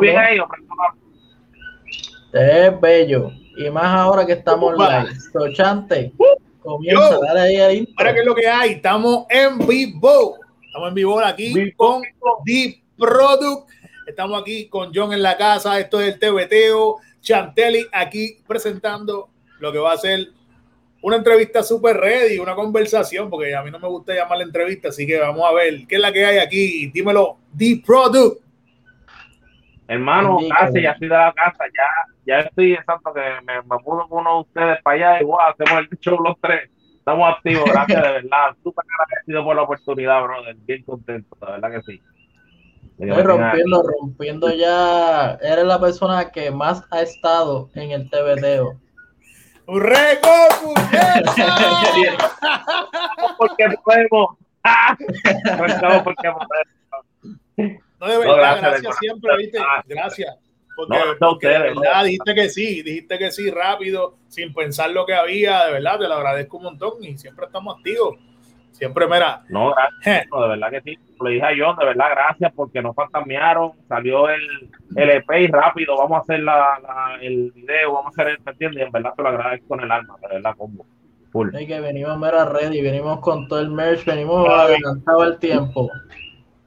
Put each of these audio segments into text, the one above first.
bien ahí? Te ves bello. Y más ahora que estamos live. Sochante, comienza, dale ahí ahí. Ahora que es lo que hay, estamos en vivo. Estamos en vivo aquí con The Product. Estamos aquí con John en la casa. Esto es el TBTO. Chantelli aquí presentando lo que va a ser una entrevista super ready, una conversación, porque a mí no me gusta llamar la entrevista, así que vamos a ver qué es la que hay aquí. Dímelo, The Product. Hermano, gracias, ya estoy de la casa, ya, ya estoy exacto que me, me mudo con uno de ustedes para allá y wow, hacemos el show los tres. Estamos activos, gracias de verdad. Súper agradecido por la oportunidad, brother. Bien contento, la verdad que sí. Estoy rompiendo, rompiendo ya. Eres la persona que más ha estado en el TVDO. ¡Un récord! porque podemos. porque podemos. No, de verdad, gracias, siempre, ¿viste? Gracias. Porque, no, de verdad dijiste que sí, dijiste que sí rápido, sin pensar lo que había, de verdad, te lo agradezco un montón y siempre estamos activos. Siempre, mira. No, gracias. de verdad que sí. Le dije a John, de verdad, gracias porque nos fantasmearon. Salió el, el EP y rápido vamos a hacer la, la, el video, vamos a hacer el, ¿me entiendes? Y en verdad te lo agradezco con el alma, de verdad, combo. Full. que venimos mera ready, venimos con todo el merch, venimos adelantado el tiempo.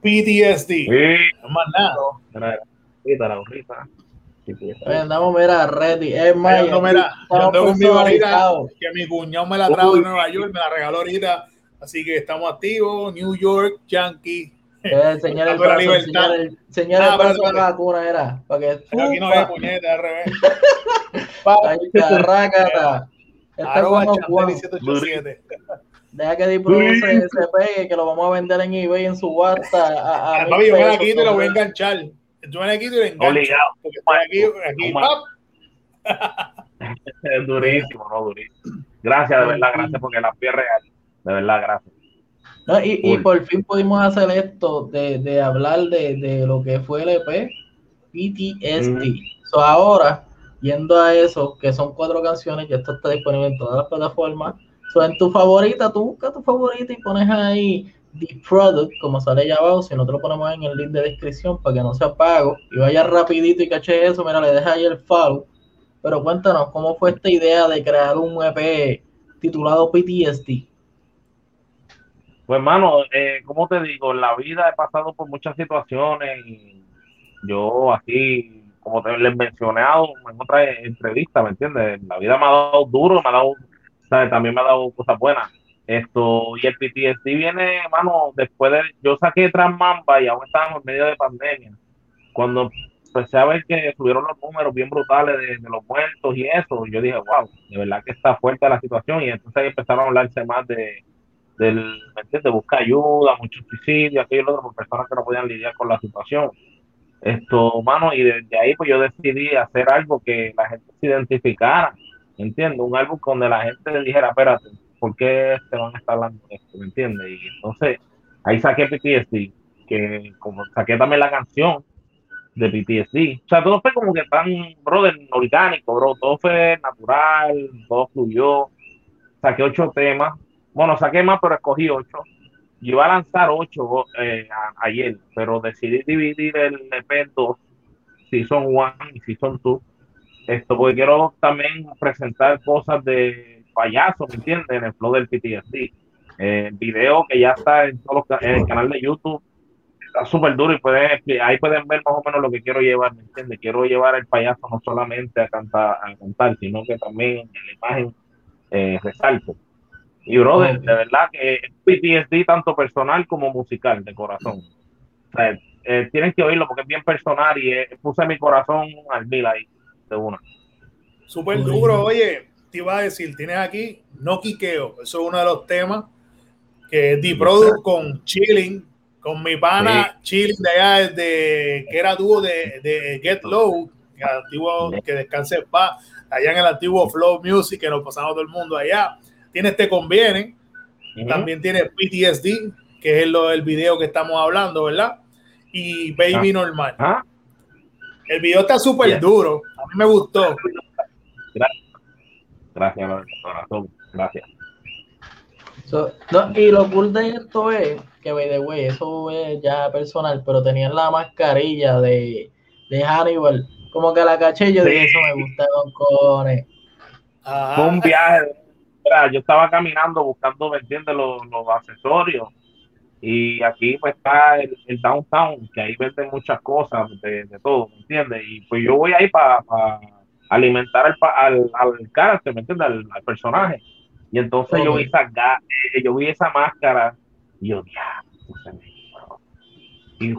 PTSD. Sí. No más nada. La burrita. Andamos, mira, ready. Es más, yo, yo tengo mi ahorita que mi cuñado me la trajo de Nueva York, me la regaló ahorita. Así que estamos activos. New York, Yankee. Enseñar el brazo, enseñar el, enseñar ah, el brazo de la vacuna, era. Para que, aquí no hay puñeta, al revés. Ahí está, rácata. Deja que Diproduce se, se pegue, que lo vamos a vender en eBay en su WhatsApp. A, a Papi, yo me la quito y lo voy a enganchar. Yo me la quito y lo engancho. Obligado. Porque aquí, aquí, es durísimo, no durísimo. Gracias, de verdad, gracias porque la piel real. De verdad, gracias. No, y, y, por fin pudimos hacer esto de, de hablar de, de, lo que fue el EP PTSD. Mm. So ahora, yendo a eso, que son cuatro canciones, que esto está disponible en todas las plataformas So, en tu favorita, tú buscas tu favorita y pones ahí The Product, como sale allá abajo, si no te lo ponemos en el link de descripción para que no sea pago y vaya rapidito y caché eso, mira, le deja ahí el follow. Pero cuéntanos, ¿cómo fue esta idea de crear un EP titulado PTSD? Pues hermano, eh, como te digo, en la vida he pasado por muchas situaciones y yo así, como te les mencionado en otra entrevista, ¿me entiendes? La vida me ha dado duro, me ha dado también me ha dado cosas buenas. Esto, y el PTSD viene, hermano, después de, yo saqué Transmamba y aún estábamos en medio de pandemia. Cuando empecé a ver que subieron los números bien brutales de, los muertos y eso, yo dije, wow, de verdad que está fuerte la situación. Y entonces empezaron a hablarse más de, del, de buscar ayuda, muchos suicidios, aquello otro, por personas que no podían lidiar con la situación. Esto, mano, y desde ahí pues yo decidí hacer algo que la gente se identificara entiendo, un álbum donde la gente dijera, espérate, ¿por qué te van a estar hablando de esto? ¿Me entiendes? Y entonces ahí saqué PTSD, que como saqué también la canción de PTSD. O sea, todo fue como que tan, brother, orgánico, bro. Todo fue natural, todo fluyó. Saqué ocho temas. Bueno, saqué más, pero escogí ocho. Yo iba a lanzar ocho eh, ayer, pero decidí dividir el EP en dos, Season 1 y Season 2 esto, porque quiero también presentar cosas de payaso, ¿me entiendes? En el flow del PTSD. Eh, video que ya está en, todos en el canal de YouTube está súper duro y pueden, ahí pueden ver más o menos lo que quiero llevar, ¿me entiendes? Quiero llevar el payaso no solamente a cantar, a cantar sino que también en la imagen eh, resalto. Y brother, de verdad que PTSD tanto personal como musical, de corazón. O sea, eh, tienen que oírlo porque es bien personal y puse mi corazón al mil ahí de una. Súper duro, oye, te iba a decir, tienes aquí No Quiqueo, eso es uno de los temas que es D-Product con Chilling, con mi pana Chilling de allá, de, que era dúo de, de Get Low, que, antiguo, que descanse va allá en el antiguo Flow Music, que nos pasamos todo el mundo allá. Tienes Te Conviene, también tiene PTSD, que es lo, el video que estamos hablando, ¿verdad? Y Baby Normal. ¿Ah? El video está súper duro. Mí me gustó. Gracias. Gracias, corazón. Gracias. no, y lo cool de esto es que, by the way, eso es ya personal, pero tenían la mascarilla de, de Hannibal. Como que la caché yo dije, eso me gusta, Don Cone. Fue un viaje. yo estaba caminando buscando, ¿me entiendes? Los, los accesorios. Y aquí pues está el, downtown, que ahí venden muchas cosas de, de todo, ¿me entiendes? Y pues yo voy ahí para alimentar al, al, al carácter, ¿me entiendes? Al, personaje. Y entonces yo vi esa eh, yo vi esa máscara y yo, ya, y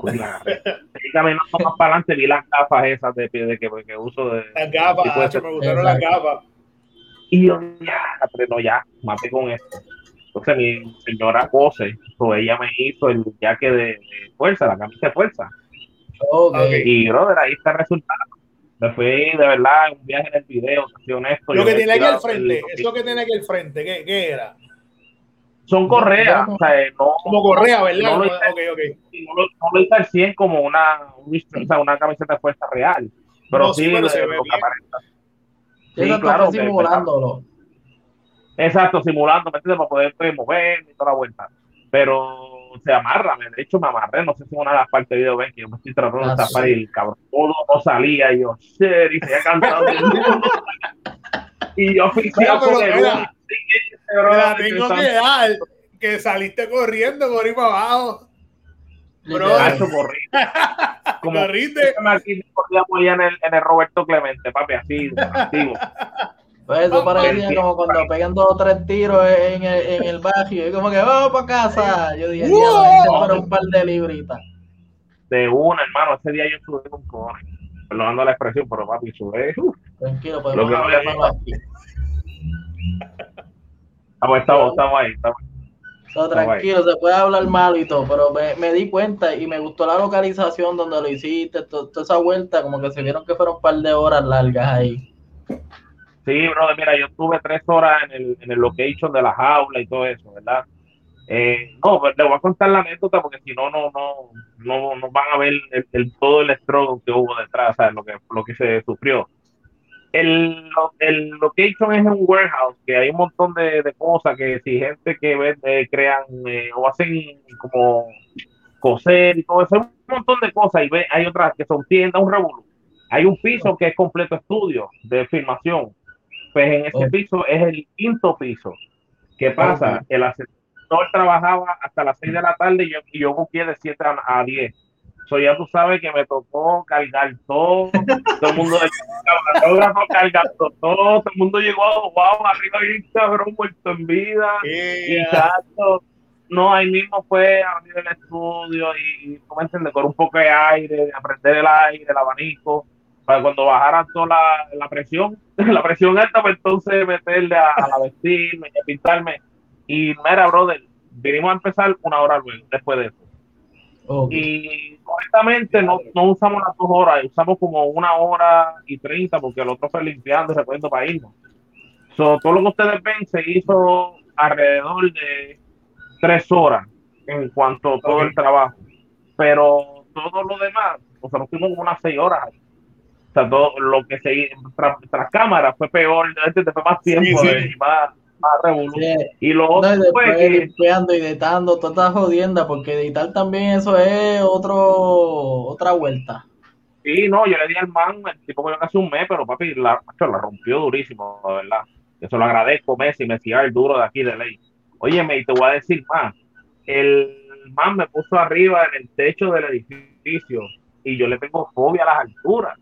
caminando más para adelante vi las gafas esas de, de, que, que uso de las gafas, me gustaron las gafas. Y yo, ya, no, ya, maté con esto. Entonces mi señora Cose, pues ella me hizo el jaque de, de fuerza, la camisa de fuerza. Okay. Y brother, ahí está el resultado me fui de verdad un viaje en el video, soy honesto. Lo que tiene aquí al frente, eso que tiene aquí al frente, ¿qué, qué era? Son correas, o sea, no, como correa, ¿verdad? No lo hice, okay, okay. No, lo, no lo hice al 100 como una, o sea, una camiseta de fuerza real, pero no, sí, sí pero se ve lo que aparenta. Sí, claro, simulándolo. Exacto, simulando, ¿me entiendes? Para poder pues, mover y toda la vuelta. Pero se amarra, de hecho me amarré, no sé si una de las partes de video ven que yo me estoy tratando de ah, tapar y el cabrón todo no salía y yo, shit, y seguía cantando y yo oficial con el tengo que dar que saliste corriendo por ahí para abajo Bro, corrí. Como corriste. Aquí corríamos allá en el, en el Roberto Clemente, papi, así. Pues eso parecía como cuando pegan dos o tres tiros en el, en el barrio y como que vamos para casa. Yo dije, ¡Wow! para un par de libritas. De una, hermano, ese día yo estuve con cojones. Perdonando la expresión, pero papi, sube. Tranquilo, podemos lo que no aquí. Estamos, estamos, estamos ahí, estamos So, tranquilo, se puede hablar mal y todo, pero me, me, di cuenta y me gustó la localización donde lo hiciste, toda esa vuelta, como que se vieron que fueron un par de horas largas ahí. Sí, brother, mira, yo estuve tres horas en el, en el location de la jaula y todo eso, ¿verdad? Eh, no, pues le voy a contar la anécdota porque si no, no, no, no, no van a ver el, todo el struggle que hubo detrás, ¿sabes? Lo que, lo que se sufrió. El, el location es un warehouse, que hay un montón de, de cosas que si gente que vende, crean eh, o hacen como coser y todo eso, un montón de cosas y ve, hay otras que son tiendas, un revolú. Hay un piso que es completo estudio de filmación pues en ese piso es el quinto piso. ¿Qué pasa? El asesor trabajaba hasta las 6 de la tarde y yo, y yo busqué de 7 a, 10. So ya tú sabes que me tocó cargar todo, todo el mundo cargando todo, todo el mundo llegó, wow, arriba un cabrón muerto en vida. Y tanto, no, ahí mismo fue a abrir el estudio y, ¿cómo entiendes? Con un poco de aire, aprender el aire, el abanico para cuando bajara toda la, presión, la presión alta, pues entonces meterle a, la vestirme, a pintarme. Y mira, brother, vinimos a empezar una hora luego, después de eso. Y honestamente no, no, usamos las dos horas, usamos como una hora y treinta porque el otro fue limpiando y recuerdo para irnos. todo lo que ustedes ven se hizo alrededor de tres horas en cuanto a todo el trabajo. Pero todo lo demás, o sea, nos fuimos como unas seis horas o sea, todo lo que se tras, tras cámara fue peor, este te fue más tiempo y más, más revolución. Y lo otro fue que. Limpiando y editando, toda esta jodienda, porque editar también eso es otro otra vuelta. Sí, no, yo le di al man, el tipo que yo casi un mes, pero papi, la, la rompió durísimo, la verdad. Eso lo agradezco, Messi, Messi, el duro de aquí de ley. Óyeme, y te voy a decir más. El man me puso arriba en el techo del edificio y yo le tengo fobia a las alturas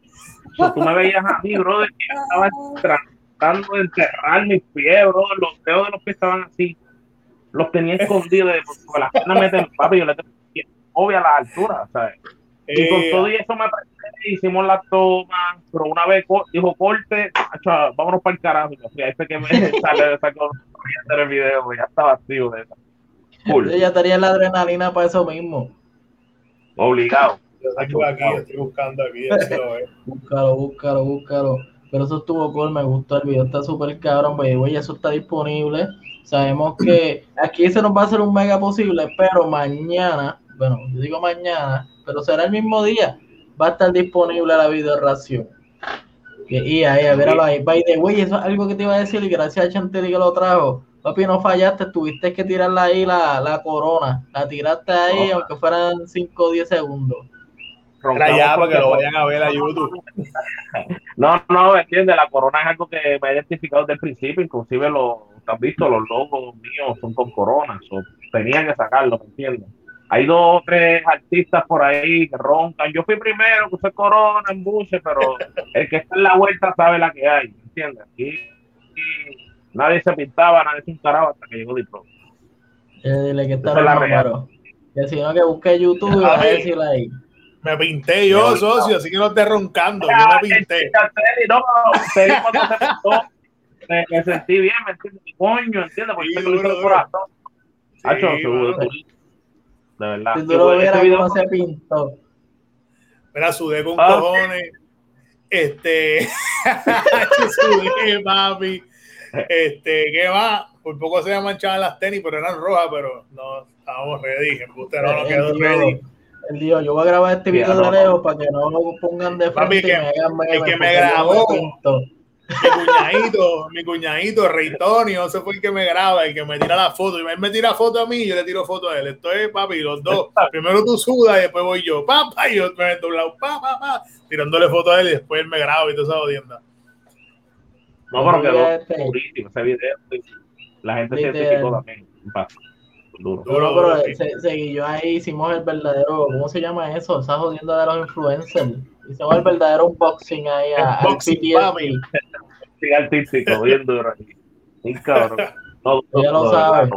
tú me veías a mí, bro, que estaba tratando de enterrar mis pies, bro, los dedos de los pies estaban así, los tenía escondidos, porque las piernas me templaban, papi, yo le tengo obvia a la altura, ¿sabes? Y con eh, todo eso me presenté, hicimos la toma, pero una vez dijo corte, vámonos para el carajo. Y este que me sale de esa cosa, hacer el video, pues ya estaba activo de esa. Cool. Yo ya tenía la adrenalina para eso mismo. Obligado. Yo aquí, estoy buscando aquí. búscalo, búscalo, búscalo. Pero eso estuvo cool, me gustó el video, está súper cabrón, güey, eso está disponible. Sabemos que aquí se nos va a hacer un mega posible, pero mañana, bueno, yo digo mañana, pero será el mismo día, va a estar disponible la video ración. Y ahí, a ver, ahí, by the way, eso es algo que te iba a decir y gracias a Chantilly que lo trajo. Papi, no fallaste, tuviste que tirarla ahí la, la corona, la tiraste ahí, aunque fueran 5 o 10 segundos. Era ya para que lo vayan a ver a YouTube. no, no, entiende, la corona es algo que me ha identificado desde el principio, inclusive lo has visto, los logos míos son con coronas, so, tenían que sacarlo, ¿me entiendes? Hay dos o tres artistas por ahí que roncan. Yo fui primero que usé corona en buses, pero el que está en la vuelta sabe la que hay, ¿me entiendes? Aquí, nadie se pintaba, nadie se encaraba hasta que llegó Dipro. Eh, dile que está la real. Que si no, que busque YouTube y a decirle ahí. Me pinté yo, socio, así que no esté roncando. Yo me pinté. No, se pintó, me, me, sentí bien, me entiendes. Coño, ¿entiendes? Porque sí, hizo el corazón. Sí, Hacho, de verdad. Si tú lo vieras cómo se pintó. Mira, sudé con ah, cojones. Este. sudé, papi. Este, ¿qué va? Por poco se manchaban las tenis, pero eran rojas, pero no estábamos ready. Usted no, no quedó ready. El Dios, yo voy a grabar este video de Leo para que no lo pongan de frente. Papi, que, me el que me grabó mi cuñadito, mi cuñadito, Rey Tony, ese fue el que me graba, el que me tira la foto. Y él me tira foto a mí y yo le tiro foto a él. Esto es, papi, los dos. Primero tú sudas y después voy yo, papá, y yo me meto un lado, papá, pa, tirándole foto a él y después él me graba y toda esa odienda. No, pero quedó durísimo ese video. La gente se identificó también. Duro. Duro, pero se, seguí ahí, hicimos el verdadero, ¿cómo se llama eso? Esa jodiendo de los influencers. Hicimos el verdadero unboxing ahí a, unboxing, papi. Sí, artístico, bien duro. Bien cabrón. ya lo saben.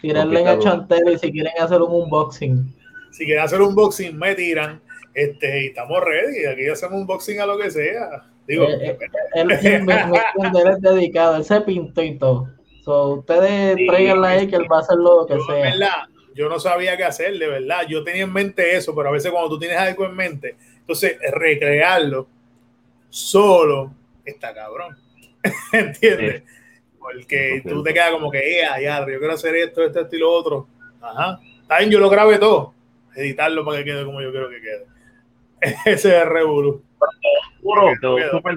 Tírenle en el chantel y si quieren hacer un unboxing. Si quieren hacer un unboxing, me tiran. Este, y estamos ready. Aquí hacemos un unboxing a lo que sea. Digo, eh, eh, él, es dedicado, él se pintó y todo. So, ustedes sí, ahí que él va a hacer lo que sea. Verdad, yo no sabía qué hacer, de verdad. Yo tenía en mente eso, pero a veces cuando tú tienes algo en mente, entonces recrearlo solo está cabrón. ¿Entiendes? Porque tú te quedas como que, eh, ya, yo quiero hacer esto, esto, esto y lo otro. Ajá. Bien, yo lo grabé todo. Editarlo para que quede como yo quiero que quede. Ese es Revolu. Quedó, quedó súper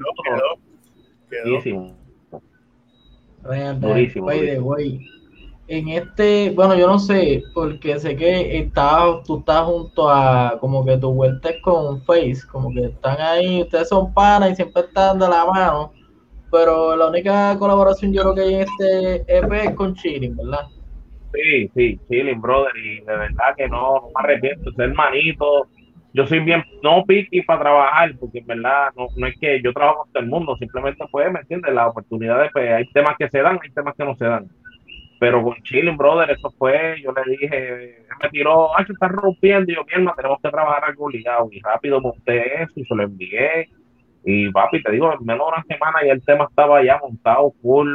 quedó, quedó. Durísimo. En este, bueno, yo no sé, porque sé que estás, tú estás junto a, como que tu vuelta es con Face, como que están ahí, ustedes son panas y siempre están de la mano, pero la única colaboración yo creo que hay en este EP es con Chilling, ¿verdad? Sí, sí, Chilling, brother, y de verdad que no, no me arrepiento, ser hermanito, yo soy bien, no piqui para trabajar, porque en verdad no, no es que yo trabajo con todo el mundo, simplemente pues, ¿me entiendes? Las oportunidades, pues hay temas que se dan, hay temas que no se dan. Pero con Chilling, brother, eso fue, yo le dije, me tiró, ay, se está rompiendo, y yo, mierda, tenemos que trabajar algo ligado, y rápido monté eso y se lo envié, y papi, te digo, en menos de una semana y el tema estaba ya montado, full,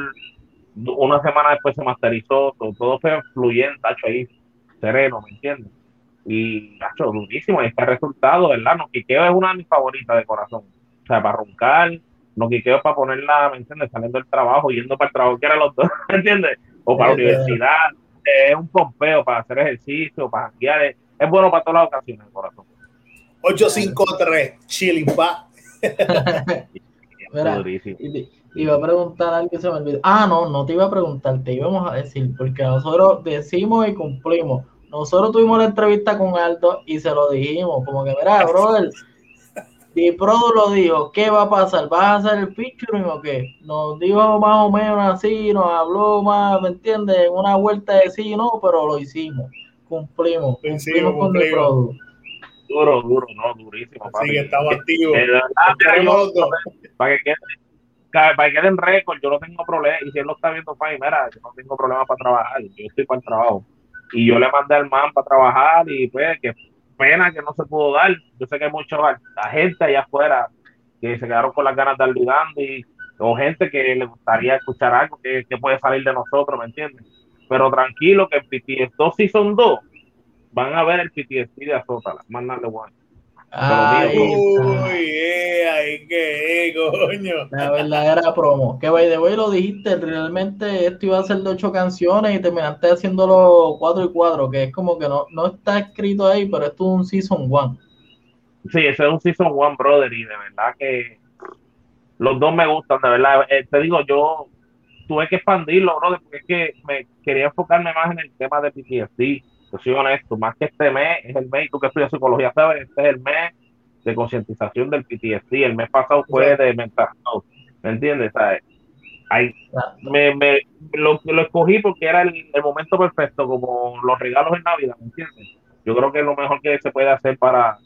una semana después se masterizó, todo, todo fue fluyente, tacho, ahí, sereno, ¿me entiendes? Y, hecho durísimo. Y este resultado, ¿verdad? Noquiqueo es una de mis favoritas de corazón. O sea, para roncar, Noquiqueo es para ponerla, ¿me entiendes? Saliendo del trabajo, yendo para el trabajo, que era los dos, ¿me entiendes? O para la universidad. Es un pompeo para hacer ejercicio, para janguear. Es, es, bueno para todas las ocasiones, corazón. 853, chilling pa. iba a preguntar algo que se me olvidó. Ah, no, no te iba a preguntar, te íbamos a decir, porque nosotros decimos y cumplimos nosotros tuvimos la entrevista con Aldo y se lo dijimos, como que, mira, brother, y Prodo lo dijo, ¿qué va a pasar? ¿Vas a hacer el featuring o qué? Nos dijo más o menos así, nos habló más, ¿me entiendes? En una vuelta de sí y no, pero lo hicimos, cumplimos, cumplimos con. Duro, duro, no, durísimo. Papi. Sí, que estamos activos. para que quede para que queden récord, yo no tengo problema, y si él lo está viendo, mira, yo no tengo problema para trabajar, yo estoy para el trabajo y yo le mandé al man para trabajar y pues que pena que no se pudo dar. Yo sé que hay mucha gente allá afuera que se quedaron con las ganas de olvidando y o gente que le gustaría escuchar algo que, puede salir de nosotros, ¿me entiendes? Pero tranquilo que el PTS 2 son dos van a ver el PTSD de Azótala, más nada bueno. Ay, uy, eh, ay, qué, coño. La verdadera promo. Que by the way lo dijiste, realmente esto iba a ser de ocho canciones y terminaste haciéndolo cuatro y cuatro, que es como que no, no está escrito ahí, pero esto es un season one. Sí, ese es un season one, brother, y de verdad que los dos me gustan, de verdad. Eh, te digo, yo tuve que expandirlo, brother, porque es que me quería enfocarme más en el tema de PTSD yo soy honesto, más que este mes, es el mes, tú que estudias psicología, sabes, este es el mes de concientización del PTSD, el mes pasado fue de mental ¿me entiendes? ¿Sabes? me, me, lo, lo escogí porque era el, momento perfecto, como los regalos en Navidad, ¿me entiendes? Yo creo que es lo mejor que se puede hacer para,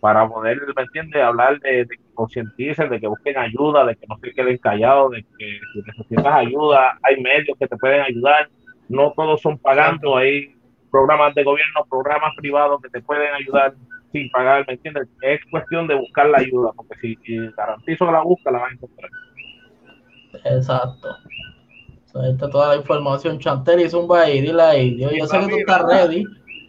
para poder, ¿me entiendes? Hablar de, que concienticen, de que busquen ayuda, de que no se queden callados, de que si necesitas ayuda, hay medios que te pueden ayudar, no todos son pagando, hay programas de gobierno, programas privados que te pueden ayudar sin pagar, ¿me entiendes? Es cuestión de buscar la ayuda, porque si, garantizo que la busca, la vas a encontrar. Exacto. está toda la información, Chantel, y un ahí, dile ahí. Yo, yo sé que tú estás ready.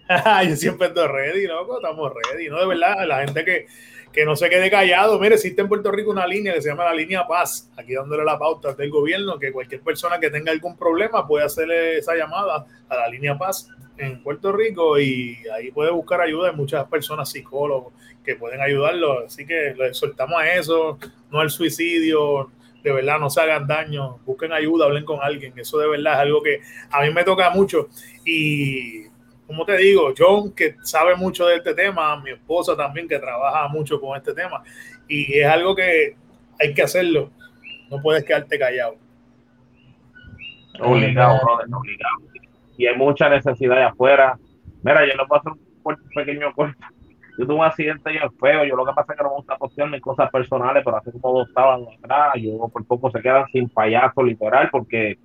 yo siempre estoy ready, loco, estamos ready, ¿no? De verdad, la gente que, que no se quede callado. Mire, existe en Puerto Rico una línea que se llama la línea Paz, aquí dándole la pauta del gobierno, que cualquier persona que tenga algún problema puede hacerle esa llamada a la línea Paz en Puerto Rico y ahí puede buscar ayuda. Hay muchas personas psicólogos que pueden ayudarlo. Así que les soltamos a eso, no al suicidio. De verdad, no se hagan daño, busquen ayuda, hablen con alguien. Eso de verdad es algo que a mí me toca mucho. Y como te digo, John, que sabe mucho de este tema, mi esposa también, que trabaja mucho con este tema. Y es algo que hay que hacerlo. No puedes quedarte callado. Obligado, brother, obligado y hay mucha necesidad de afuera. Mira, yo no puedo hacer un pequeño cuento. Yo tuve un accidente yo feo, yo lo que pasa es que no me gusta cuestión de cosas personales, pero hace como dos sábados atrás, yo por poco se quedan sin payaso literal, porque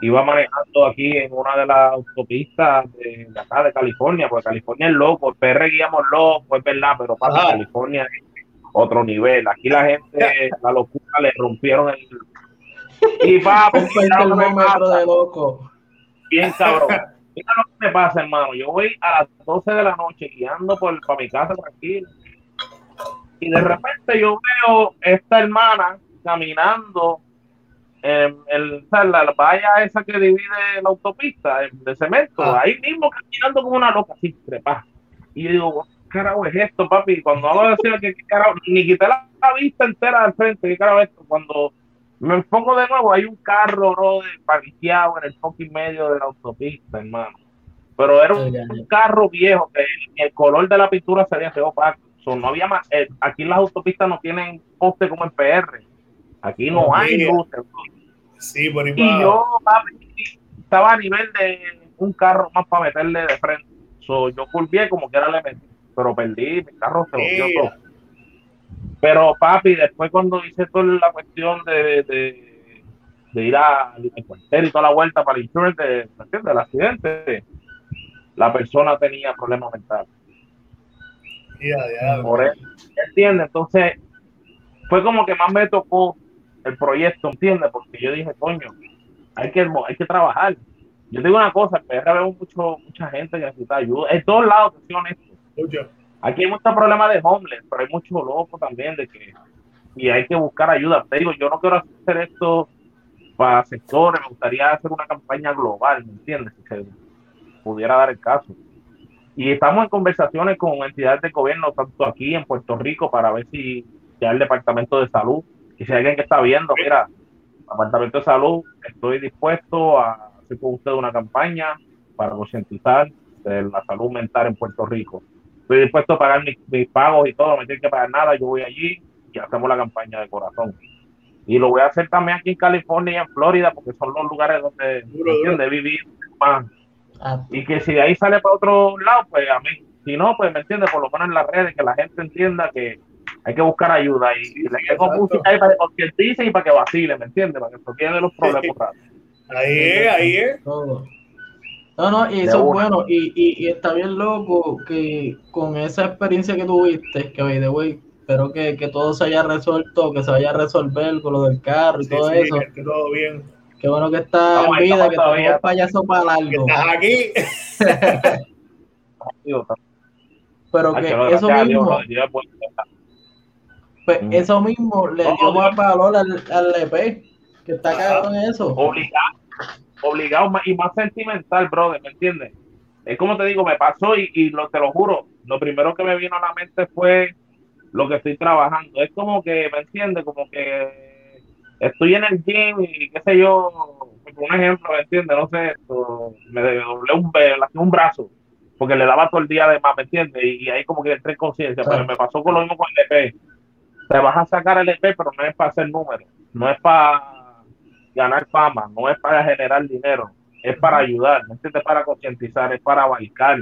iba manejando aquí en una de las autopistas de, acá de California, porque California es loco, el PR guiamos loco, es verdad, pero para California es otro nivel. Aquí la gente, la locura, le rompieron el... Y va, pues, de loco bien cabrón. Mira lo que me pasa, hermano. Yo voy a las 12 de la noche guiando por, para mi casa tranquilo. Y de repente yo veo esta hermana caminando en, el, la valla esa que divide la autopista de cemento, ah. ahí mismo caminando como una loca, así, trepa. Y yo digo, ¿qué carajo es esto, papi? Cuando hablo de que carajo, ni quité la, vista entera del frente, ¿qué carajo es esto? Cuando me enfoco de nuevo, hay un carro, bro, parqueado en el fucking medio de la autopista, hermano. Pero era un, carro viejo que el, color de la pintura sería opaco. no había más, eh, aquí las autopistas no tienen poste como en PR. Aquí no hay luces. Sí, por Y yo estaba a nivel de un carro más para meterle de frente. So, yo curvié como que era le pero perdí, mi carro se volvió todo. Pero papi, después cuando hice toda la cuestión de, de, ir a cuartel y toda la vuelta para el insurance de, del accidente, la persona tenía problemas mentales. Ya, ¿Entiendes? Entonces, fue como que más me tocó el proyecto, ¿entiendes? Porque yo dije, coño, hay que, hay que trabajar. Yo digo una cosa, en PR veo mucho, mucha gente que necesita ayuda. En todos lados, que. Aquí hay muchos problemas de homeless, pero hay mucho loco también de que y hay que buscar ayuda. Te digo, yo no quiero hacer esto para sectores, me gustaría hacer una campaña global, ¿me entiendes? Si se pudiera dar el caso. Y estamos en conversaciones con entidades de gobierno, tanto aquí en Puerto Rico, para ver si ya el Departamento de Salud, y si hay alguien que está viendo, mira, Departamento de Salud, estoy dispuesto a hacer con usted una campaña para concientizar de la salud mental en Puerto Rico estoy dispuesto a pagar mis, pagos y todo, no me tienen que pagar nada, yo voy allí y hacemos la campaña de corazón. Y lo voy a hacer también aquí en California y en Florida, porque son los lugares donde, donde vivir más. Ah. Y que si de ahí sale para otro lado, pues a mí, si no, pues me entiende, por lo menos en las redes, que la gente entienda que hay que buscar ayuda y, le tengo música ahí para que dice y para que vacile, ¿me entiende? Para que se de los problemas. Ahí es, ahí es. No, no, y eso es bueno. Y, y, y, está bien loco que con esa experiencia que tuviste, que by the way, espero que, que, todo se haya resuelto, que se vaya a resolver con lo del carro y todo eso. Que todo bien. Qué bueno que está en vida, que todavía payaso para largo. Estás aquí. Pero que eso mismo. Pues eso mismo le dio más valor al, al EP, que está cagado en eso. Obligado obligado y más sentimental, brother, ¿me entiendes? Es como te digo, me pasó y, lo, te lo juro, lo primero que me vino a la mente fue lo que estoy trabajando. Es como que, ¿me entiendes? Como que estoy en el gym y qué sé yo, un ejemplo, ¿me entiendes? No sé, me doblé un, un brazo porque le daba todo el día de más, ¿me entiendes? Y, ahí como que entré en conciencia, pero me pasó con lo mismo con el EP. Te vas a sacar el EP, pero no es para hacer números, no es para ganar fama, no es para generar dinero, es para ayudar, ¿me entiendes? Para concientizar, es para abarcar.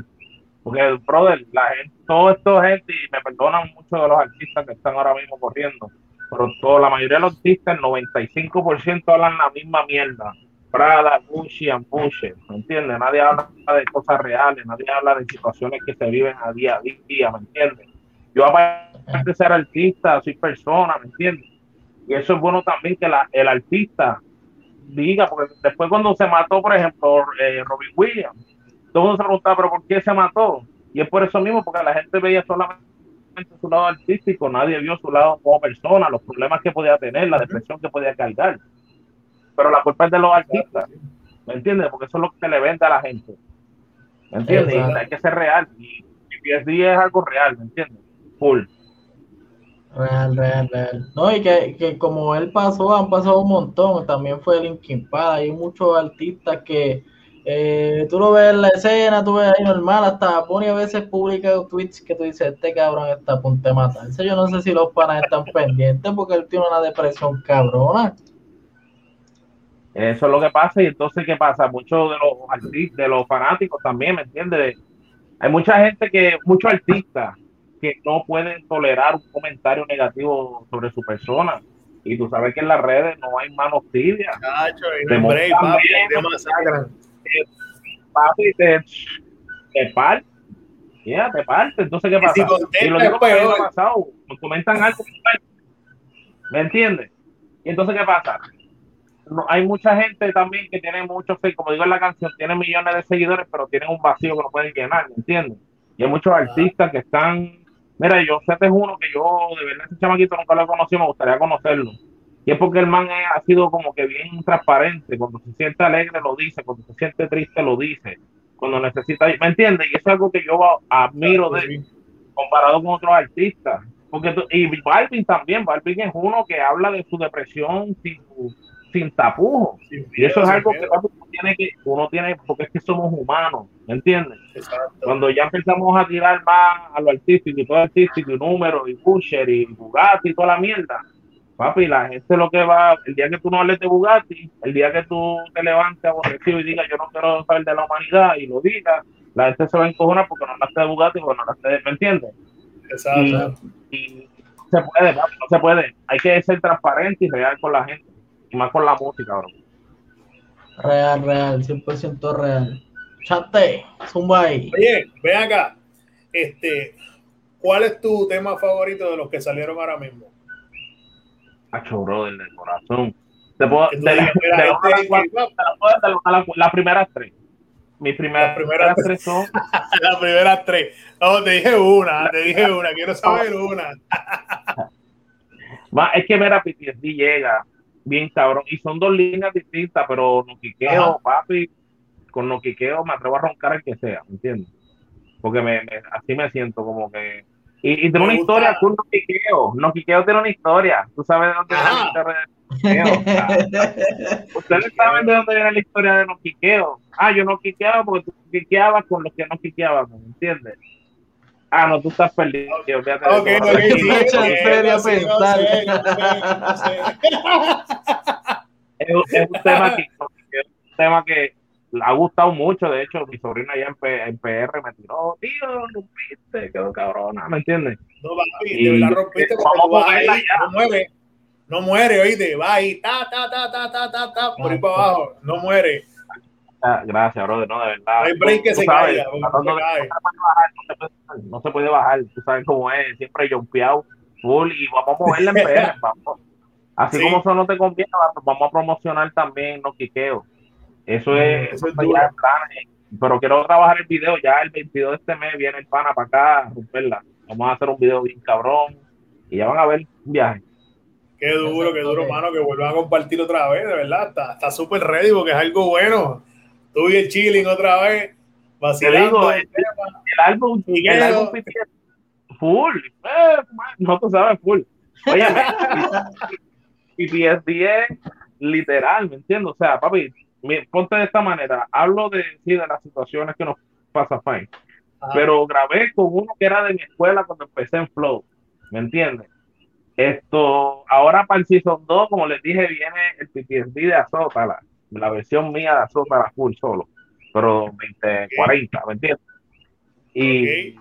Porque, brother, la gente, todo esto gente, y me perdonan muchos de los artistas que están ahora mismo corriendo, pero toda la mayoría de los artistas, el 95% hablan la misma mierda Prada, Gucci and ¿me entiendes? Nadie habla de cosas reales, nadie habla de situaciones que se viven a día a día, ¿me entiendes? Yo aparte de ser artista, soy persona, ¿me entiendes? Y eso es bueno también que la, el artista diga, porque después cuando se mató, por ejemplo, eh, Robin Williams, todo el mundo se preguntaba, pero ¿por qué se mató? Y es por eso mismo, porque la gente veía solamente su lado artístico, nadie vio su lado como persona, los problemas que podía tener, la depresión que podía cargar pero la culpa es de los artistas, ¿me entiendes? Porque eso es lo que le vende a la gente, ¿me entiendes? hay que ser real, y, PSD es algo real, ¿me entiendes? Full. Real, real, real. No, y que, que, como él pasó, han pasado un montón. También fue Linkin Park. Hay muchos artistas que eh, tú lo ves en la escena, tú ves ahí normal. Hasta pone a veces publica tweets que tú dices: Este cabrón está a punto de matarse. Yo no sé si los panas están pendientes porque él tiene una depresión cabrona. Eso es lo que pasa y entonces, ¿qué pasa? Muchos de los artistas, de los fanáticos también, ¿me entiendes? Hay mucha gente que, muchos artistas que no pueden tolerar un comentario negativo sobre su persona. Y tú sabes que en las redes no hay manos tibias. Cacho, y no papi, papi, te, te parte. Yeah, te parte. Entonces, ¿qué pasa? y lo digo que ha pasado, me comentan algo. ¿Me entiendes? Y entonces, ¿qué pasa? hay mucha gente también que tiene muchos, como digo en la canción, tiene millones de seguidores, pero tienen un vacío que no pueden llenar, ¿me entiendes? Y hay muchos artistas que están, mira, yo sé es uno que yo, de verdad, ese chamaquito nunca lo he conocido, me gustaría conocerlo. Y es porque el man ha sido como que bien transparente, cuando se siente alegre lo dice, cuando se siente triste lo dice, cuando necesita, ¿me entiendes? Y eso es algo que yo admiro de él, comparado con otros artistas. Porque y Balvin también, Balvin es uno que habla de su depresión sin sin tapujos. y eso es algo que uno tiene que, uno tiene, porque es que somos humanos, ¿me entiendes? Cuando ya empezamos a tirar más a lo artístico y todo artístico y números y pusher y Bugatti y toda la mierda, papi, la gente lo que va, el día que tú no hables de Bugatti, el día que tú te levantes aborrecido y digas yo no quiero saber de la humanidad y lo digas, la gente se va a encojonar porque no hablaste de Bugatti, porque no hablaste de, ¿me entiendes? Exacto. Y, se puede, no se puede. Hay que ser transparente y real con la gente más con la música, bro. Real, real, 100% real. Chate, zumba ahí. Oye, ven acá. Este, ¿cuál es tu tema favorito de los que salieron ahora mismo? Hacho, brother, del corazón. Te puedo, de, las primeras tres. Mis primeras, primeras tres son. las primeras tres. No, te dije una, te dije una, quiero saber una. es que mira, PTSD llega bien cabrón. Y son dos líneas distintas, pero no quiqueo, papi, con no quiqueo me atrevo a roncar el que sea, ¿me entiendes? Porque me, así me siento como que. Y, y tiene una historia con no quiqueo. No quiqueo tiene una historia. Tú sabes de dónde viene la historia de Ustedes saben de dónde viene la historia de no quiqueo. Ah, yo no quiqueaba porque tú quiqueabas con los que no quiqueaban, ¿me entiendes? Ah, no, tú estás perdido. Ok, ok, Es, un tema que, es un tema que ha gustado mucho. De hecho, mi sobrina allá en, PR me tiró, tío, rompiste, quedó cabrona, ¿me entiendes? No, papi, la rompiste porque no muere. No muere, oíste, va ahí, ta, ta, ta, ta, ta, ta, ta, por ahí para abajo, no muere. Gracias, brother, no, de verdad. No hay que se caiga, no, se puede bajar, tú sabes cómo es, siempre jumpeado, full, y vamos a moverle en PR, vamos. Así como eso no te conviene, vamos a promocionar también los quiqueos. Eso es, eso es pero quiero trabajar el video, ya el 22 de este mes viene el pana para acá a romperla. Vamos a hacer un video bien cabrón y ya van a ver un viaje. Qué duro, qué duro, mano, que vuelvan a compartir otra vez, de verdad. Está súper ready porque es algo bueno. Tú y el chilling otra vez. Vacilando. el, álbum, el álbum full. Eh, no tú sabes, full. Oye, PTSD es literal, ¿me entiendes? O sea, papi, ponte de esta manera. Hablo de, sí, de las situaciones que nos pasa, fine. pero grabé con uno que era de mi escuela cuando empecé en Flow, ¿me entiendes? Esto, ahora para el Season 2, como les dije, viene el PTSD de Azótala, la versión mía de Azótala full solo, pero 2040, ¿me entiendes? Y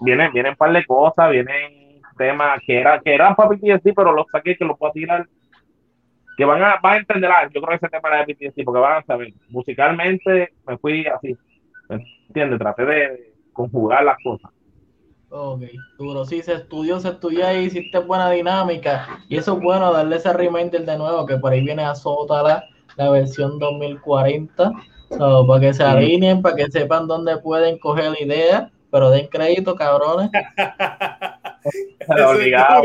vienen, vienen un par de cosas, vienen temas que, era, que eran para PTSD, pero los saqué que los puedo tirar que van a, van a entender, yo creo que ese tema era de PTSD, porque van a saber, musicalmente me fui así, ¿me entiendes? Traté de conjugar las cosas. Ok, duro, sí, se estudió, se estudió y hiciste buena dinámica, y eso es bueno, darle ese reminder de nuevo, que por ahí viene a Sótala, la versión 2040, para que se alineen, para que sepan dónde pueden coger la idea, pero den crédito, cabrones. obligado.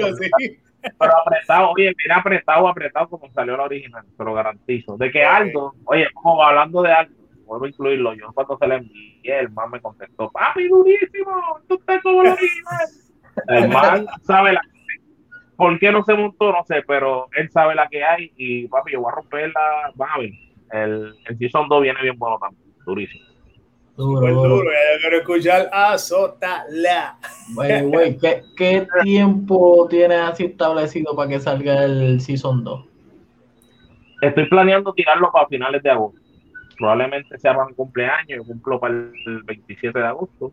Pero apretado, oye, mira apretado, apretado como salió la original, te lo garantizo. De que Aldo, oye, como hablando de Aldo, vuelvo a incluirlo, yo cuando se le envié, el man me contestó, papi, durísimo, tú estás como la original. El man sabe la ¿Por qué no se montó? No sé, pero él sabe la que hay y papi, yo voy a romper la, van el, el Season 2 viene bien bueno también, durísimo. Duro, duro. Ya quiero escuchar Azótala. Güey, güey, ¿qué, ¿qué, tiempo tienes así establecido para que salga el Season 2? Estoy planeando tirarlo para finales de agosto. Probablemente sea para mi cumpleaños, yo cumplo para el 27 de agosto.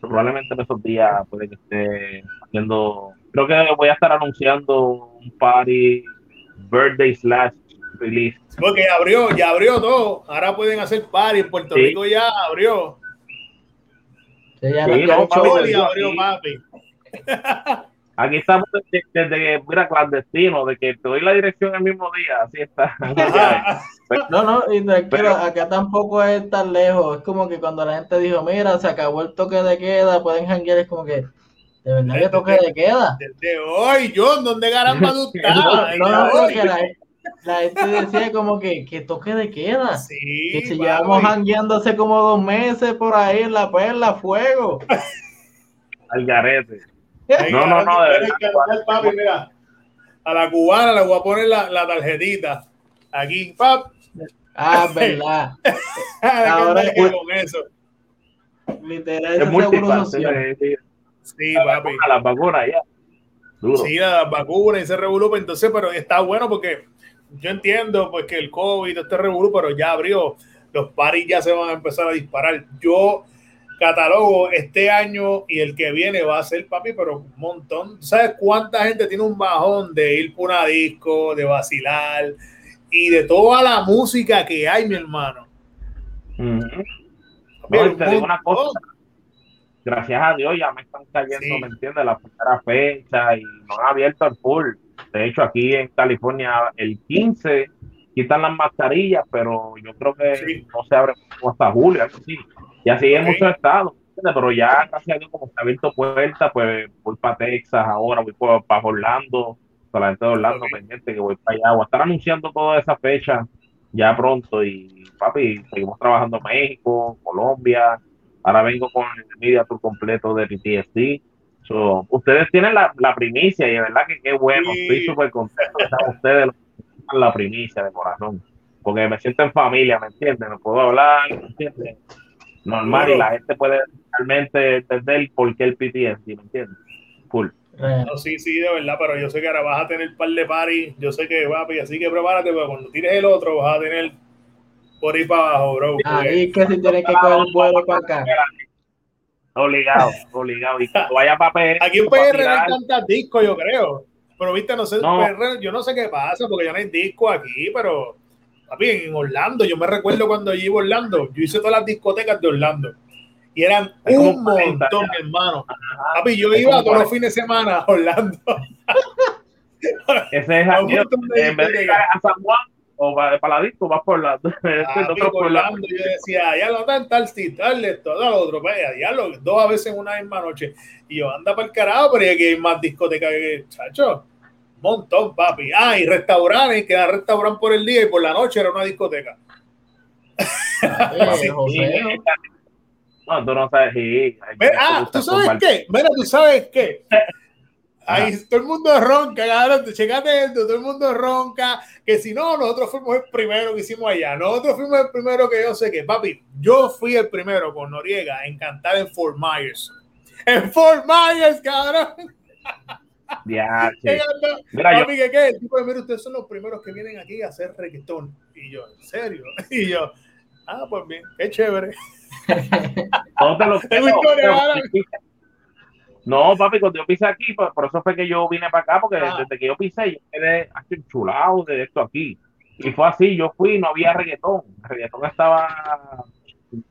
Probablemente en esos días puede que esté haciendo. Creo que voy a estar anunciando un party birthday slash release porque abrió, ya abrió todo. Ahora pueden hacer party. En Puerto Rico ya abrió. Sí, ya no, papi, abrió, papi. Aquí estamos desde, desde, mira, clandestino, de que te doy la dirección el mismo día, así está. no, no, y tranquilo, acá tampoco es tan lejos. Es como que cuando la gente dijo, mira, se acabó el toque de queda, pueden janguear, es como que, de verdad que toque de queda. Desde hoy, John, ¿dónde caramba tú estás? no, no, no, que la, la gente decía como que, que toque de queda. Sí, que si llevamos jangueando hace como dos meses por ahí en la perla, fuego. Al garete. No, no, no, de verdad. mira, a la cubana le voy a poner la, la tarjetita. Aquí, pap. Ah, verdad. Ahora es con eso. Literal, es muy Sí, papi. A las vacunas ya. Sí, a las vacunas y se revolú, entonces, pero está bueno porque yo entiendo pues que el COVID, este revuelo, pero ya abrió, los paris ya se van a empezar a disparar. Yo catalogo este año y el que viene va a ser papi, pero un montón. ¿Sabes cuánta gente tiene un bajón de ir por una disco, de vacilar y de toda la música que hay, mi hermano? una cosa. Gracias a Dios ya me están cayendo, ¿me entiendes? La primera fecha y no han abierto el full de hecho, aquí en California el 15 quitan las mascarillas, pero yo creo que no se abre hasta julio, así. Y así en muchos estados. Pero ya casi años como se ha abierto puertas, pues voy para Texas ahora, voy para Orlando, para la gente de Orlando pendiente que voy para allá. Voy a estar anunciando toda esa fecha ya pronto y papi, seguimos trabajando en México, Colombia. Ahora vengo con el media tour completo de PTSD ustedes tienen la, primicia y de verdad que qué bueno. Estoy súper contento de estar ustedes la primicia de corazón. Porque me siento en familia, ¿me entienden? No puedo hablar, ¿me entienden? Normal y la gente puede realmente entender por qué el PTSD, ¿me entiendes? Cool. No, sí, sí, de verdad, pero yo sé que ahora vas a tener un par de paris, yo sé que va, así que prepárate, porque cuando tires el otro vas a tener por ahí para abajo, bro. Ahí que si tienes que coger el vuelo para acá. Obligado, obligado. Y vaya para PR. Aquí en PR no hay tantas discos, yo creo. Pero viste, no sé, yo no sé qué pasa, porque ya no hay disco aquí, pero papi, en Orlando, yo me recuerdo cuando yo iba a Orlando, yo hice todas las discotecas de Orlando. Y eran un montón, hermano. Papi, yo iba todos los fines de semana a Orlando. Ese es aquí, en vez de ir a San Juan, o para, para la disco vas por la ah, por la yo decía ya lo dan tal sí tal todo lo otro pues, ya lo dos a veces en una misma noche y yo anda para el carajo pero hay más discoteca que chacho montón papi ah y restaurantes que era restaurante por el día y por la noche era una discoteca. No tú no sabes ah tú sabes qué mira tú sabes qué Ahí todo el mundo ronca, cabrón, checate esto, todo el mundo ronca, que si no, nosotros fuimos el primero que hicimos allá, nosotros fuimos el primero que yo sé que, papi, yo fui el primero con Noriega en cantar en Fort Myers. En Fort Myers, cabrón. Ya, Mira, papi, ¿qué, qué? tipo mira, ustedes son los primeros que vienen aquí a hacer reggaetón. Y yo, ¿en serio? Y yo, ah, pues bien, qué chévere. No te lo no, papi, cuando yo pisé aquí, por, eso fue que yo vine para acá, porque ah. desde que yo pisé, yo quedé enchulado de esto aquí. Y fue así, yo fui, no había reggaetón. El reggaetón estaba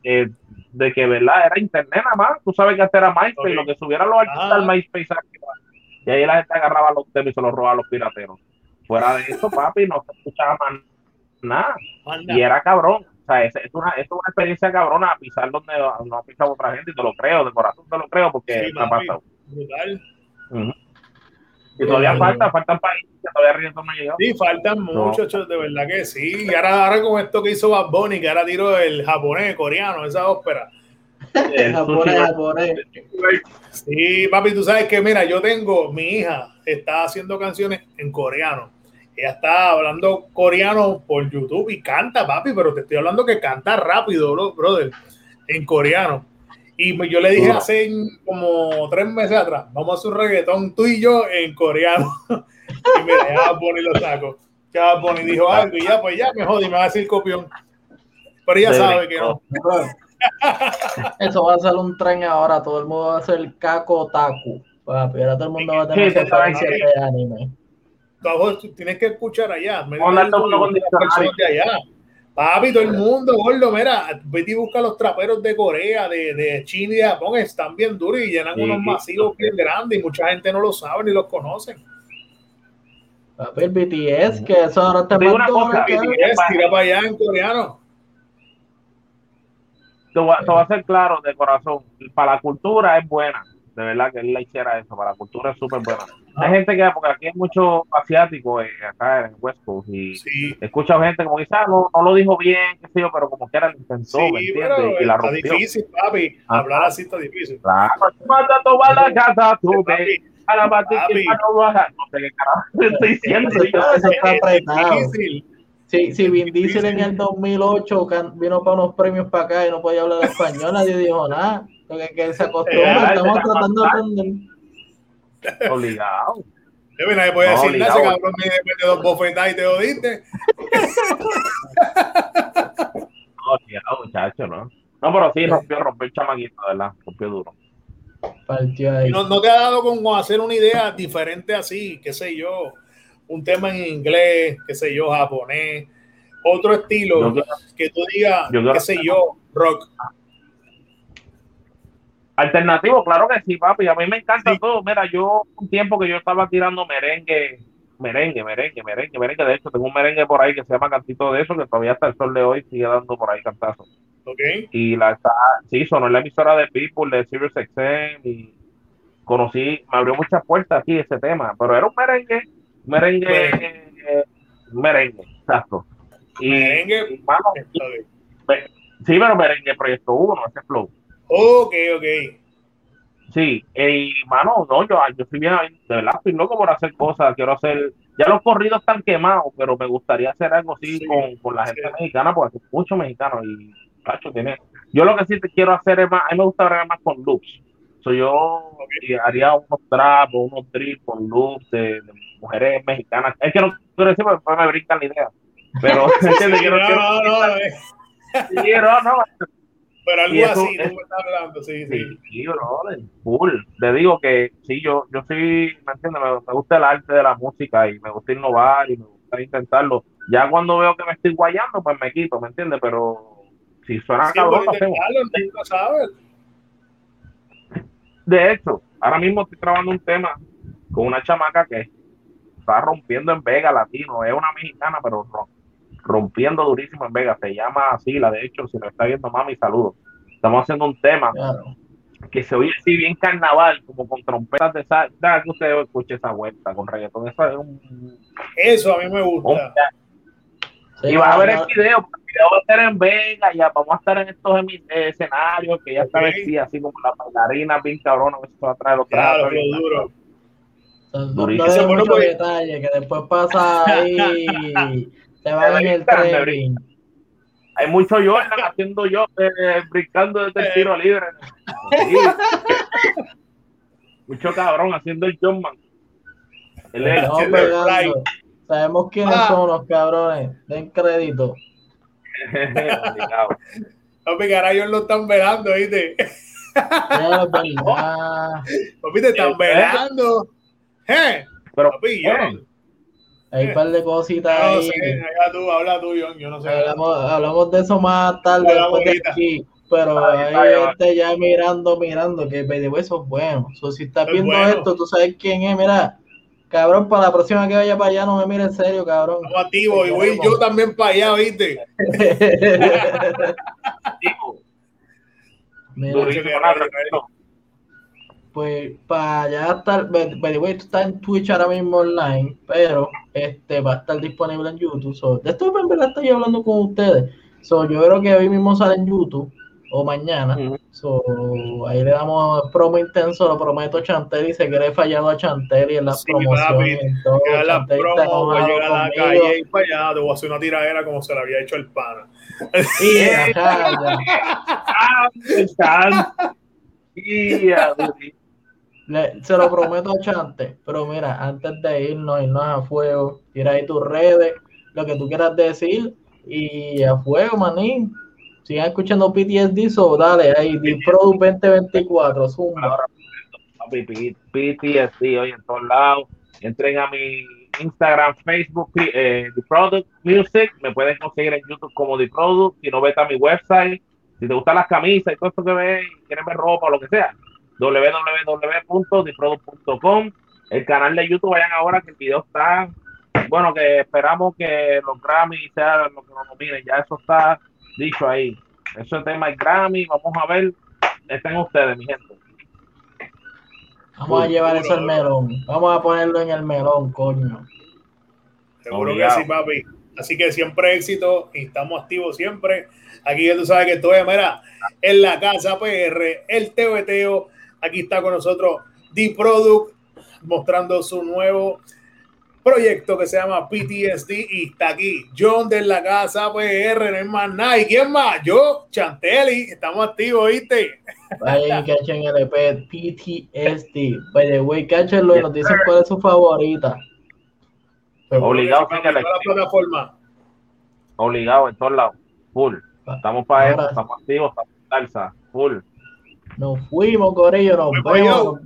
eh, de que, ¿verdad? Era internet nada más. Tú sabes que antes era MySpace, lo que subieran los artistas al ah. MySpace Y ahí la gente agarraba los temas y se los robaba a los pirateros. Fuera de eso, papi, no se escuchaba más nada. Y era cabrón sea, es, una, es una experiencia cabrona pisar donde no ha pisado otra gente y te lo creo, de corazón te lo creo porque me ha pasado. Y todavía falta, faltan países que todavía no ha llegado. Sí, faltan muchos, de verdad que sí. Y ahora, ahora con esto que hizo Bad Bunny, que ahora tiro el japonés, coreano, esa ópera. El japonés, japonés. Sí, papi, tú sabes que, mira, yo tengo, mi hija está haciendo canciones en coreano ella está hablando coreano por YouTube y canta, papi, pero te estoy hablando que canta rápido, brother, en coreano. Y yo le dije hace como tres meses atrás, vamos a hacer un reggaetón tú y yo en coreano. y mira, ya Bonnie lo saco. Ya Bonnie dijo algo y ya, pues ya me jodí, me va a decir copión. Pero ella sabe que no. Eso va a ser un tren ahora, todo el mundo va a ser caco taku. Papi, ahora todo el mundo va a tener que de anime tienes que escuchar allá. de allá. Papi, todo el mundo, gordo, mira, vete y busca los traperos de Corea, de, de China y de Japón, están bien duros y llenan unos masivos bien grandes y mucha gente no lo sabe ni los conocen. Papi, el BTS, que eso ahora está una cosa, BTS, tira para allá en coreano. Te voy a ser claro de corazón, para la cultura es buena, de verdad que él la hiciera eso, para la cultura es súper buena. Hay gente que, porque aquí hay mucho asiático eh, acá en West Coast y escucha gente como quizás ah, no, no, lo dijo bien, qué sé yo, pero como que era el intentó, ¿me entiendes? y la rompió. Está difícil, papi, hablar así está difícil. Claro, manda a tomar la casa, tú, papi. A la papi. no baja. No sé qué carajo estoy diciendo. Eso está apretado. Sí, si Vin Diesel en el 2008 vino para unos premios para acá y no podía hablar español, nadie dijo nada. Porque que se acostumbra, estamos tratando de aprender. Obligado. Yo nadie puede no, decir nada, cabrón me mete dos bofetadas y te jodiste. no, obligado, muchacho, ¿no? No, pero sí, rompió, rompió el chamaquito, ¿verdad? Rompió duro. Partió ¿No, ¿No te ha dado como hacer una idea diferente así, qué sé yo? Un tema en inglés, qué sé yo, japonés, otro estilo, que tú digas, qué sé yo, rock. Alternativo, claro que sí, papi. A mí me encanta todo. Mira, yo un tiempo que yo estaba tirando merengue, merengue, merengue, merengue, merengue. De hecho, tengo un merengue por ahí que se llama Cantito de eso, que todavía hasta el sol de hoy sigue dando por ahí cantazos. Okay. Y la está, sí, sonó en la emisora de People, de Sirius XM, y conocí, me abrió muchas puertas aquí ese tema, pero era un merengue, merengue, merengue, exacto. Y, merengue, sí, pero merengue Proyecto 1, ese flow. Ok, ok. Sí, y mano, no, yo, yo estoy bien, de verdad, estoy loco por hacer cosas, quiero hacer, ya los corridos están quemados, pero me gustaría hacer algo así con, con, la gente mexicana, porque hay muchos mexicanos y, cacho, tiene, yo lo que sí te quiero hacer es más, a mí me gusta hablar más con loops, so, yo haría unos trapos, unos trips con loops de, mujeres mexicanas, es que no quiero decir porque me brincan la idea, pero, ¿entiendes? Quiero, no, no, no, no, quiero, no, pero algo así, tú me estás hablando, sí, sí. Sí, full. Le digo que sí, yo, yo sí, ¿me entiendes? Me, gusta el arte de la música y me gusta innovar y me gusta intentarlo. Ya cuando veo que me estoy guayando, pues me quito, ¿me entiendes? Pero si suena cabrón, lo sabes. De hecho, ahora mismo estoy trabajando un tema con una chamaca que está rompiendo en Vega Latino. Es una mexicana, pero rompiendo durísimo en Vega. Se llama así, la de hecho, si me está viendo mami, saludos. Estamos haciendo un tema que se oye así bien carnaval, como con trompetas de sal. que usted escuche esa vuelta con reggaetón. Eso es un. Eso a mí me gusta. y va a ver el video, el video va a estar en Vega, ya vamos a estar en estos escenarios que ya está vestida así como la bailarina bien cabrón, eso va a traer los Claro, duro. No, no mucho pues. detalle, que después pasa ahí te va en el tren. Hay mucho Jordan haciendo yo, eh, brincando desde el tiro libre. mucho cabrón haciendo el Jumpman. Sabemos quiénes ah. son los cabrones. Den crédito. Papi, que ahora ellos lo están velando, ¿viste? Papi, te están velando. ¿Eh? Pero, Papi, Hay un par de cositas no, ahí. Sé, habla tú, habla tú, John. Yo no sé. Hablamos, hablamos de eso más tarde después de aquí. Pero hay gente ya mirando, mirando, que eso es bueno. So, si estás viendo esto, tú sabes quién es, mira. Cabrón, para la próxima que vaya para allá, no me mire en serio, cabrón. Estamos activos y voy yo también para allá, ¿viste? pues para allá estar, tú estás en Twitch ahora mismo online, pero este va a estar disponible en YouTube. So, de esto en verdad estoy hablando con ustedes. So, yo creo que hoy mismo sale en YouTube o mañana. so, ahí le damos promo intenso, lo prometo Chantel y se quiere fallado a Chantel y en las sí, promociones. la promo, voy a llegar a la calle y te voy a hacer una tiradera como se le había hecho el pana. Sí, acá, le, se lo prometo a Chante, pero mira, antes de irnos, irnos a fuego, tira ahí tus redes, lo que tú quieras decir y a fuego, manín sigan escuchando PTSD, so dale ahí, Pro 2024, zumba. PTSD hoy en todos lados. Entren a mi Instagram, Facebook, eh, The Product Music. Me pueden conseguir en YouTube como The Product. Si no, vete a mi website. Si te gustan las camisas y todo esto que ves, quieren ver ropa o lo que sea, www.theproduct.com. El canal de YouTube, vayan ahora que el video está. Bueno, que esperamos que los Grammy sean lo que nos nominen. Ya eso está dicho ahí. Eso es tema de Grammy, vamos a ver. Estén ustedes, mi gente. Vamos a llevar eso al melón. Vamos a ponerlo en el melón, coño. Seguro que sí, papi. Así que siempre éxito y estamos activos siempre. Aquí ya tú sabes que estoy, mira, en la casa PR, el TVTO. Aquí está con nosotros D-Product mostrando su nuevo proyecto que se llama PTSD y está aquí John de la casa PR, no es más nada. ¿Y quién más? Yo, Chantelli, estamos activos, ¿viste? Vayan y cachen el EP PTSD. The way, cachenlo y nos dicen cuál es su favorita. Obligado en la plataforma. Obligado en todos lados. Full. Estamos para eso, estamos activos, estamos en salsa. Full. Nos fuimos, Corillo, nos vemos.